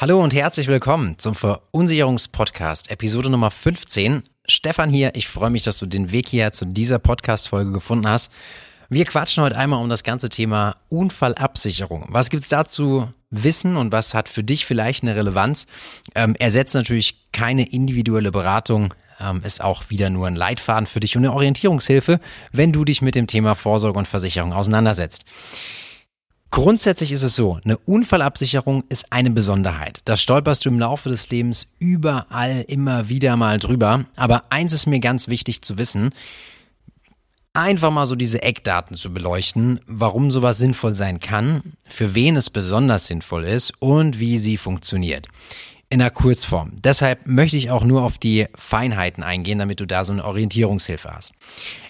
Hallo und herzlich willkommen zum Verunsicherungspodcast, Episode Nummer 15. Stefan hier, ich freue mich, dass du den Weg hier zu dieser Podcast-Folge gefunden hast. Wir quatschen heute einmal um das ganze Thema Unfallabsicherung. Was gibt's dazu wissen und was hat für dich vielleicht eine Relevanz? Ähm, ersetzt natürlich keine individuelle Beratung, ähm, ist auch wieder nur ein Leitfaden für dich und eine Orientierungshilfe, wenn du dich mit dem Thema Vorsorge und Versicherung auseinandersetzt. Grundsätzlich ist es so, eine Unfallabsicherung ist eine Besonderheit. Da stolperst du im Laufe des Lebens überall immer wieder mal drüber. Aber eins ist mir ganz wichtig zu wissen, einfach mal so diese Eckdaten zu beleuchten, warum sowas sinnvoll sein kann, für wen es besonders sinnvoll ist und wie sie funktioniert. In der Kurzform. Deshalb möchte ich auch nur auf die Feinheiten eingehen, damit du da so eine Orientierungshilfe hast.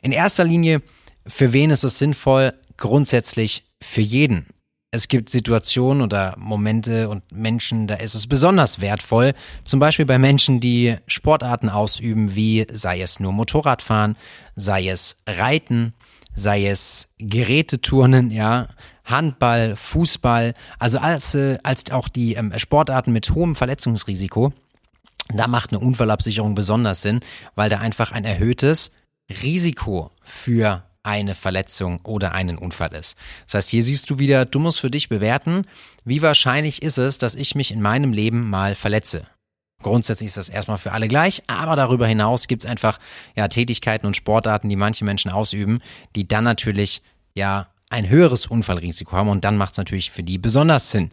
In erster Linie, für wen ist es sinnvoll? Grundsätzlich für jeden. Es gibt Situationen oder Momente und Menschen, da ist es besonders wertvoll. Zum Beispiel bei Menschen, die Sportarten ausüben, wie sei es nur Motorradfahren, sei es Reiten, sei es Geräteturnen, ja, Handball, Fußball, also als, äh, als auch die ähm, Sportarten mit hohem Verletzungsrisiko. Da macht eine Unfallabsicherung besonders Sinn, weil da einfach ein erhöhtes Risiko für eine Verletzung oder einen Unfall ist. Das heißt, hier siehst du wieder, du musst für dich bewerten, wie wahrscheinlich ist es, dass ich mich in meinem Leben mal verletze. Grundsätzlich ist das erstmal für alle gleich, aber darüber hinaus gibt es einfach ja, Tätigkeiten und Sportarten, die manche Menschen ausüben, die dann natürlich ja ein höheres Unfallrisiko haben und dann macht es natürlich für die besonders Sinn.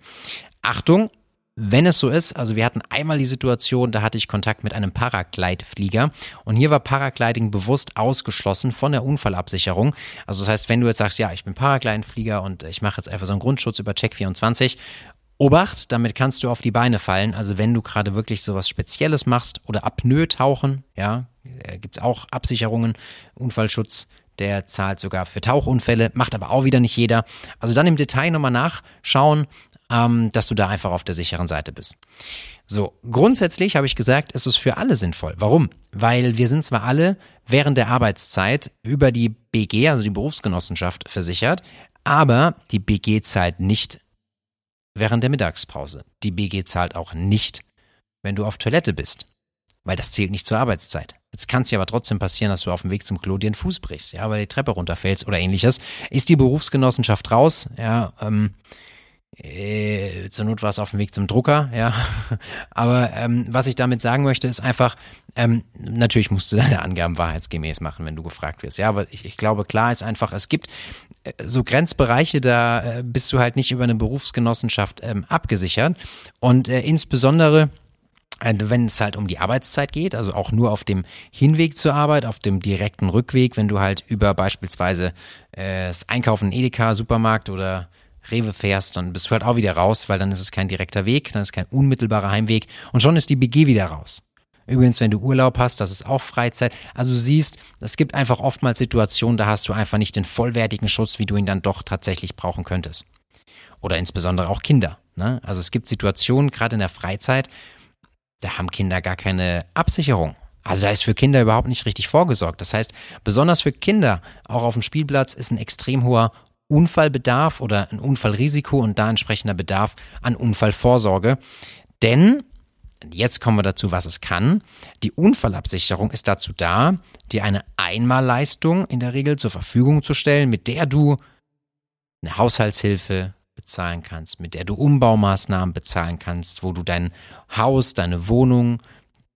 Achtung, wenn es so ist, also wir hatten einmal die Situation, da hatte ich Kontakt mit einem Paraglide-Flieger und hier war Paragliding bewusst ausgeschlossen von der Unfallabsicherung. Also das heißt, wenn du jetzt sagst, ja, ich bin Paraglide-Flieger und ich mache jetzt einfach so einen Grundschutz über Check24 Obacht, damit kannst du auf die Beine fallen. Also wenn du gerade wirklich so was Spezielles machst oder Apnoe tauchen, ja, äh, gibt's auch Absicherungen, Unfallschutz, der zahlt sogar für Tauchunfälle, macht aber auch wieder nicht jeder. Also dann im Detail nochmal nachschauen, ähm, dass du da einfach auf der sicheren Seite bist. So, grundsätzlich habe ich gesagt, ist es für alle sinnvoll. Warum? Weil wir sind zwar alle während der Arbeitszeit über die BG, also die Berufsgenossenschaft, versichert, aber die BG zahlt nicht während der Mittagspause. Die BG zahlt auch nicht, wenn du auf Toilette bist, weil das zählt nicht zur Arbeitszeit. Jetzt kann es ja aber trotzdem passieren, dass du auf dem Weg zum Klo dir den Fuß brichst, ja, weil die Treppe runterfällst oder ähnliches. Ist die Berufsgenossenschaft raus, ja, ähm, äh, zur Not war es auf dem Weg zum Drucker, ja. Aber ähm, was ich damit sagen möchte, ist einfach, ähm, natürlich musst du deine Angaben wahrheitsgemäß machen, wenn du gefragt wirst. Ja, aber ich, ich glaube, klar ist einfach, es gibt äh, so Grenzbereiche, da äh, bist du halt nicht über eine Berufsgenossenschaft ähm, abgesichert. Und äh, insbesondere äh, wenn es halt um die Arbeitszeit geht, also auch nur auf dem Hinweg zur Arbeit, auf dem direkten Rückweg, wenn du halt über beispielsweise äh, das Einkaufen Edeka, Supermarkt oder Rewe fährst, dann bist du halt auch wieder raus, weil dann ist es kein direkter Weg, dann ist kein unmittelbarer Heimweg und schon ist die BG wieder raus. Übrigens, wenn du Urlaub hast, das ist auch Freizeit. Also du siehst, es gibt einfach oftmals Situationen, da hast du einfach nicht den vollwertigen Schutz, wie du ihn dann doch tatsächlich brauchen könntest. Oder insbesondere auch Kinder. Ne? Also es gibt Situationen, gerade in der Freizeit, da haben Kinder gar keine Absicherung. Also da ist für Kinder überhaupt nicht richtig vorgesorgt. Das heißt, besonders für Kinder, auch auf dem Spielplatz, ist ein extrem hoher Unfallbedarf oder ein Unfallrisiko und da entsprechender Bedarf an Unfallvorsorge. Denn, jetzt kommen wir dazu, was es kann, die Unfallabsicherung ist dazu da, dir eine Einmalleistung in der Regel zur Verfügung zu stellen, mit der du eine Haushaltshilfe bezahlen kannst, mit der du Umbaumaßnahmen bezahlen kannst, wo du dein Haus, deine Wohnung,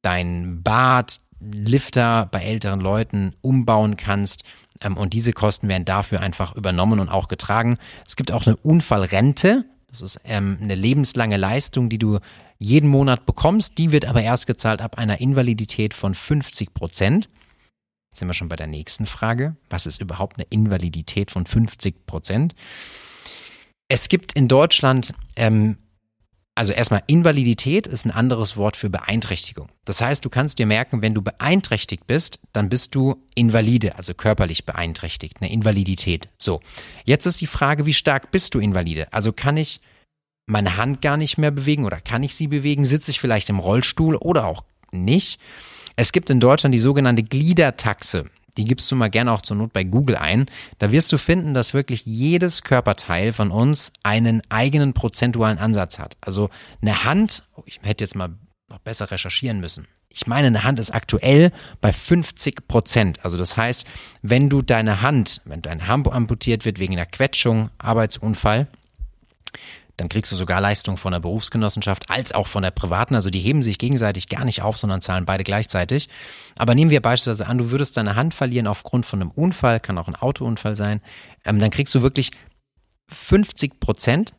dein Bad, Lifter bei älteren Leuten umbauen kannst, und diese Kosten werden dafür einfach übernommen und auch getragen. Es gibt auch eine Unfallrente. Das ist ähm, eine lebenslange Leistung, die du jeden Monat bekommst. Die wird aber erst gezahlt ab einer Invalidität von 50 Prozent. Jetzt sind wir schon bei der nächsten Frage. Was ist überhaupt eine Invalidität von 50 Prozent? Es gibt in Deutschland ähm, also erstmal Invalidität ist ein anderes Wort für Beeinträchtigung. Das heißt, du kannst dir merken, wenn du beeinträchtigt bist, dann bist du invalide, also körperlich beeinträchtigt, eine Invalidität. So, jetzt ist die Frage, wie stark bist du invalide? Also kann ich meine Hand gar nicht mehr bewegen oder kann ich sie bewegen? Sitze ich vielleicht im Rollstuhl oder auch nicht? Es gibt in Deutschland die sogenannte Gliedertaxe. Die gibst du mal gerne auch zur Not bei Google ein. Da wirst du finden, dass wirklich jedes Körperteil von uns einen eigenen prozentualen Ansatz hat. Also eine Hand, oh, ich hätte jetzt mal noch besser recherchieren müssen. Ich meine, eine Hand ist aktuell bei 50 Prozent. Also das heißt, wenn du deine Hand, wenn dein Hand amputiert wird wegen einer Quetschung, Arbeitsunfall, dann kriegst du sogar Leistung von der Berufsgenossenschaft als auch von der privaten. Also die heben sich gegenseitig gar nicht auf, sondern zahlen beide gleichzeitig. Aber nehmen wir beispielsweise an, du würdest deine Hand verlieren aufgrund von einem Unfall, kann auch ein Autounfall sein, ähm, dann kriegst du wirklich 50 Prozent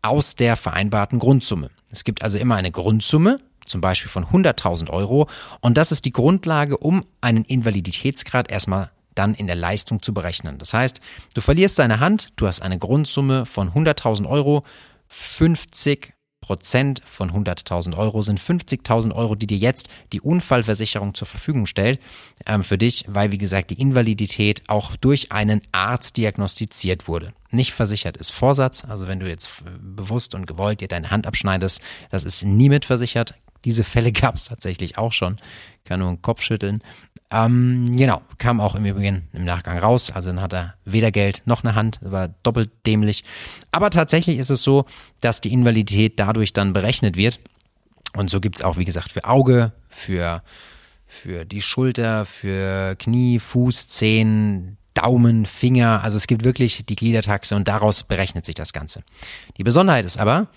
aus der vereinbarten Grundsumme. Es gibt also immer eine Grundsumme, zum Beispiel von 100.000 Euro, und das ist die Grundlage, um einen Invaliditätsgrad erstmal dann in der Leistung zu berechnen. Das heißt, du verlierst deine Hand, du hast eine Grundsumme von 100.000 Euro, 50 Prozent von 100.000 Euro sind 50.000 Euro, die dir jetzt die Unfallversicherung zur Verfügung stellt ähm, für dich, weil wie gesagt die Invalidität auch durch einen Arzt diagnostiziert wurde. Nicht versichert ist Vorsatz, also wenn du jetzt bewusst und gewollt dir deine Hand abschneidest, das ist nie mitversichert. Diese Fälle gab es tatsächlich auch schon. Kann nur den Kopf schütteln. Ähm, genau, kam auch im Übrigen im Nachgang raus. Also dann hat er weder Geld noch eine Hand, war doppelt dämlich. Aber tatsächlich ist es so, dass die Invalidität dadurch dann berechnet wird. Und so gibt es auch, wie gesagt, für Auge, für, für die Schulter, für Knie, Fuß, Zehen, Daumen, Finger. Also es gibt wirklich die Gliedertaxe und daraus berechnet sich das Ganze. Die Besonderheit ist aber,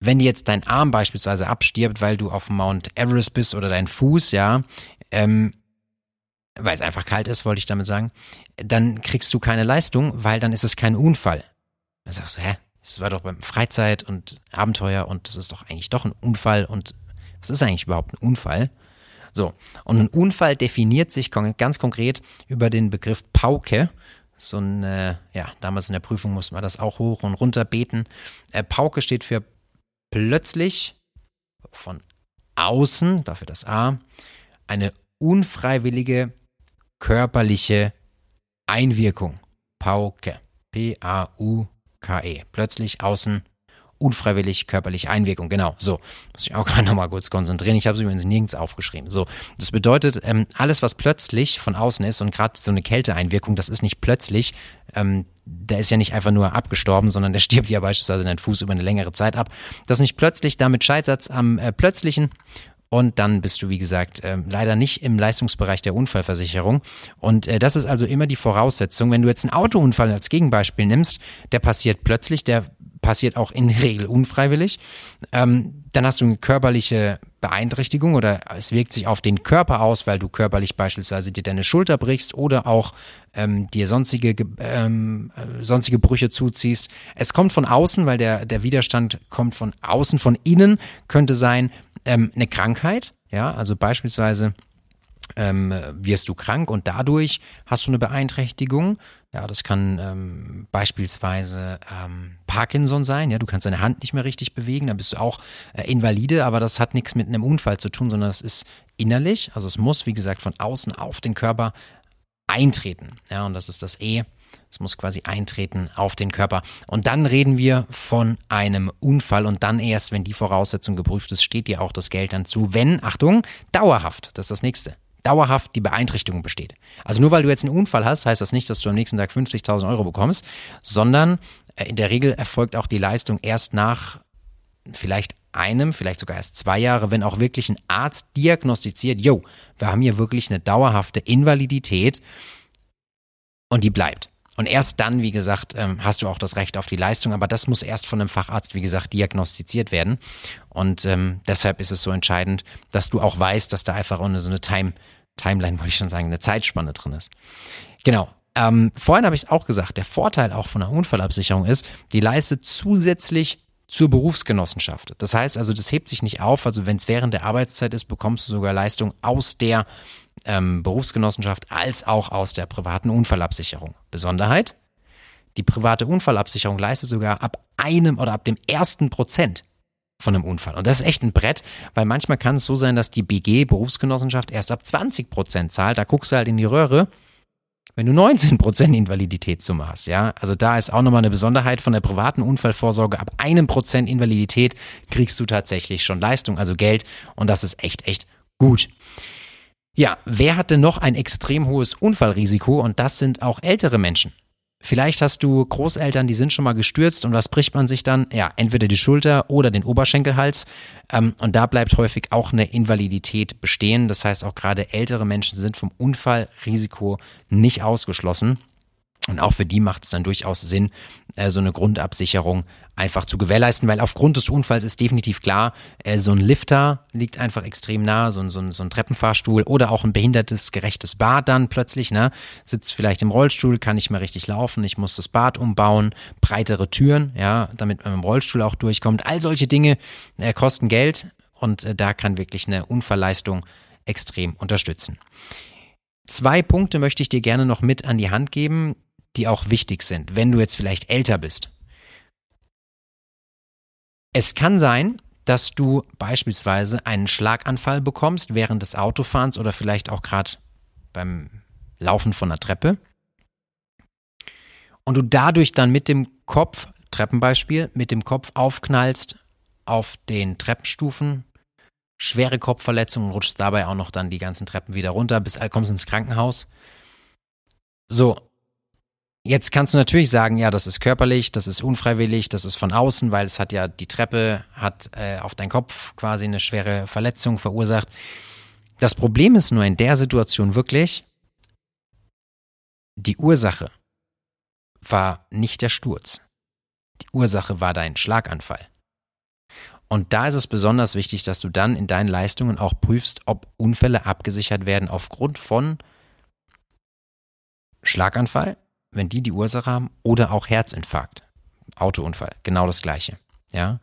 wenn jetzt dein Arm beispielsweise abstirbt, weil du auf Mount Everest bist oder dein Fuß, ja, ähm, weil es einfach kalt ist, wollte ich damit sagen, dann kriegst du keine Leistung, weil dann ist es kein Unfall. Dann sagst du, hä, das war doch beim Freizeit und Abenteuer und das ist doch eigentlich doch ein Unfall und was ist eigentlich überhaupt ein Unfall? So, und ein Unfall definiert sich ganz konkret über den Begriff Pauke. So ein, äh, ja, damals in der Prüfung musste man das auch hoch und runter beten. Äh, Pauke steht für plötzlich von außen, dafür das A, eine unfreiwillige körperliche Einwirkung. Pauke. P-A-U-K-E. Plötzlich außen unfreiwillig körperliche Einwirkung. Genau, so. Muss ich auch gerade nochmal kurz konzentrieren. Ich habe es übrigens nirgends aufgeschrieben. So, das bedeutet, ähm, alles, was plötzlich von außen ist und gerade so eine Kälteeinwirkung, das ist nicht plötzlich. Ähm, der ist ja nicht einfach nur abgestorben, sondern der stirbt ja beispielsweise in den Fuß über eine längere Zeit ab. Das nicht plötzlich, damit scheitert am äh, plötzlichen und dann bist du, wie gesagt, äh, leider nicht im Leistungsbereich der Unfallversicherung. Und äh, das ist also immer die Voraussetzung. Wenn du jetzt einen Autounfall als Gegenbeispiel nimmst, der passiert plötzlich, der passiert auch in der Regel unfreiwillig. Ähm, dann hast du eine körperliche Beeinträchtigung oder es wirkt sich auf den Körper aus, weil du körperlich beispielsweise dir deine Schulter brichst oder auch ähm, dir sonstige, ähm, äh, sonstige Brüche zuziehst. Es kommt von außen, weil der, der Widerstand kommt von außen, von innen könnte sein ähm, eine Krankheit, ja, also beispielsweise ähm, wirst du krank und dadurch hast du eine Beeinträchtigung. Ja, das kann ähm, beispielsweise ähm, Parkinson sein. Ja, du kannst deine Hand nicht mehr richtig bewegen, dann bist du auch äh, Invalide, aber das hat nichts mit einem Unfall zu tun, sondern das ist innerlich. Also es muss, wie gesagt, von außen auf den Körper eintreten. Ja, und das ist das E. Es muss quasi eintreten auf den Körper. Und dann reden wir von einem Unfall und dann erst, wenn die Voraussetzung geprüft ist, steht dir auch das Geld dann zu, wenn, Achtung, dauerhaft, das ist das nächste dauerhaft die Beeinträchtigung besteht. Also nur weil du jetzt einen Unfall hast, heißt das nicht, dass du am nächsten Tag 50.000 Euro bekommst, sondern äh, in der Regel erfolgt auch die Leistung erst nach vielleicht einem, vielleicht sogar erst zwei Jahre, wenn auch wirklich ein Arzt diagnostiziert, yo, wir haben hier wirklich eine dauerhafte Invalidität und die bleibt. Und erst dann, wie gesagt, ähm, hast du auch das Recht auf die Leistung, aber das muss erst von einem Facharzt, wie gesagt, diagnostiziert werden. Und ähm, deshalb ist es so entscheidend, dass du auch weißt, dass da einfach so eine Time, Timeline, wollte ich schon sagen, eine Zeitspanne drin ist. Genau. Ähm, vorhin habe ich es auch gesagt, der Vorteil auch von einer Unfallabsicherung ist, die leistet zusätzlich zur Berufsgenossenschaft. Das heißt also, das hebt sich nicht auf. Also wenn es während der Arbeitszeit ist, bekommst du sogar Leistung aus der ähm, Berufsgenossenschaft als auch aus der privaten Unfallabsicherung. Besonderheit? Die private Unfallabsicherung leistet sogar ab einem oder ab dem ersten Prozent von einem Unfall. Und das ist echt ein Brett, weil manchmal kann es so sein, dass die BG, Berufsgenossenschaft, erst ab 20 Prozent zahlt. Da guckst du halt in die Röhre, wenn du 19 Prozent Invaliditätssumme hast. Ja, also da ist auch nochmal eine Besonderheit von der privaten Unfallvorsorge. Ab einem Prozent Invalidität kriegst du tatsächlich schon Leistung, also Geld. Und das ist echt, echt gut. Ja, wer hat denn noch ein extrem hohes Unfallrisiko? Und das sind auch ältere Menschen. Vielleicht hast du Großeltern, die sind schon mal gestürzt und was bricht man sich dann? Ja, entweder die Schulter oder den Oberschenkelhals. Ähm, und da bleibt häufig auch eine Invalidität bestehen. Das heißt, auch gerade ältere Menschen sind vom Unfallrisiko nicht ausgeschlossen. Und auch für die macht es dann durchaus Sinn, äh, so eine Grundabsicherung einfach zu gewährleisten, weil aufgrund des Unfalls ist definitiv klar, äh, so ein Lifter liegt einfach extrem nah, so ein, so, ein, so ein Treppenfahrstuhl oder auch ein behindertes, gerechtes Bad dann plötzlich, ne? Sitzt vielleicht im Rollstuhl, kann nicht mehr richtig laufen, ich muss das Bad umbauen, breitere Türen, ja, damit man im Rollstuhl auch durchkommt. All solche Dinge äh, kosten Geld und äh, da kann wirklich eine Unfallleistung extrem unterstützen. Zwei Punkte möchte ich dir gerne noch mit an die Hand geben, die auch wichtig sind, wenn du jetzt vielleicht älter bist. Es kann sein, dass du beispielsweise einen Schlaganfall bekommst während des Autofahrens oder vielleicht auch gerade beim Laufen von der Treppe und du dadurch dann mit dem Kopf, Treppenbeispiel, mit dem Kopf aufknallst auf den Treppenstufen, schwere Kopfverletzung und rutschst dabei auch noch dann die ganzen Treppen wieder runter, bis kommst ins Krankenhaus. So, Jetzt kannst du natürlich sagen, ja, das ist körperlich, das ist unfreiwillig, das ist von außen, weil es hat ja die Treppe, hat äh, auf deinen Kopf quasi eine schwere Verletzung verursacht. Das Problem ist nur in der Situation wirklich, die Ursache war nicht der Sturz. Die Ursache war dein Schlaganfall. Und da ist es besonders wichtig, dass du dann in deinen Leistungen auch prüfst, ob Unfälle abgesichert werden aufgrund von Schlaganfall wenn die die Ursache haben, oder auch Herzinfarkt, Autounfall, genau das gleiche. Ja.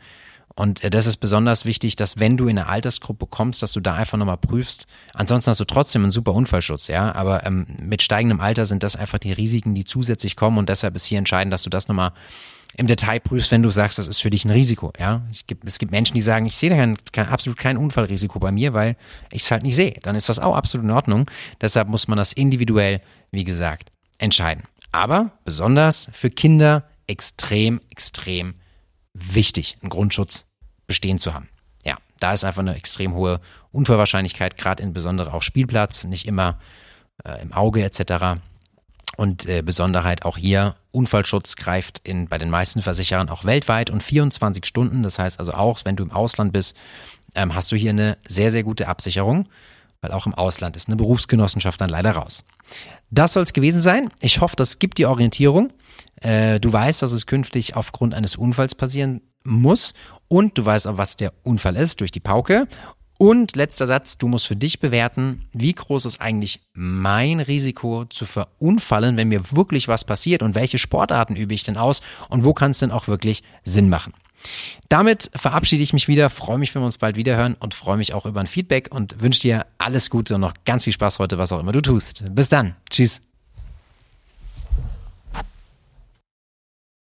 Und äh, das ist besonders wichtig, dass wenn du in eine Altersgruppe kommst, dass du da einfach nochmal prüfst. Ansonsten hast du trotzdem einen super Unfallschutz, ja. Aber ähm, mit steigendem Alter sind das einfach die Risiken, die zusätzlich kommen und deshalb ist hier entscheidend, dass du das nochmal im Detail prüfst, wenn du sagst, das ist für dich ein Risiko, ja. Gibt, es gibt Menschen, die sagen, ich sehe da kein, kein, absolut kein Unfallrisiko bei mir, weil ich es halt nicht sehe. Dann ist das auch absolut in Ordnung. Deshalb muss man das individuell, wie gesagt, entscheiden. Aber besonders für Kinder extrem, extrem wichtig, einen Grundschutz bestehen zu haben. Ja, da ist einfach eine extrem hohe Unfallwahrscheinlichkeit, gerade insbesondere auch Spielplatz, nicht immer äh, im Auge etc. Und äh, Besonderheit auch hier, Unfallschutz greift in, bei den meisten Versicherern auch weltweit und 24 Stunden. Das heißt also auch, wenn du im Ausland bist, ähm, hast du hier eine sehr, sehr gute Absicherung, weil auch im Ausland ist eine Berufsgenossenschaft dann leider raus. Das soll es gewesen sein. Ich hoffe, das gibt dir Orientierung. Äh, du weißt, dass es künftig aufgrund eines Unfalls passieren muss. Und du weißt auch, was der Unfall ist durch die Pauke. Und letzter Satz, du musst für dich bewerten, wie groß ist eigentlich mein Risiko zu verunfallen, wenn mir wirklich was passiert und welche Sportarten übe ich denn aus und wo kann es denn auch wirklich Sinn machen. Damit verabschiede ich mich wieder, freue mich, wenn wir uns bald wieder hören und freue mich auch über ein Feedback und wünsche dir alles Gute und noch ganz viel Spaß heute, was auch immer du tust. Bis dann. Tschüss.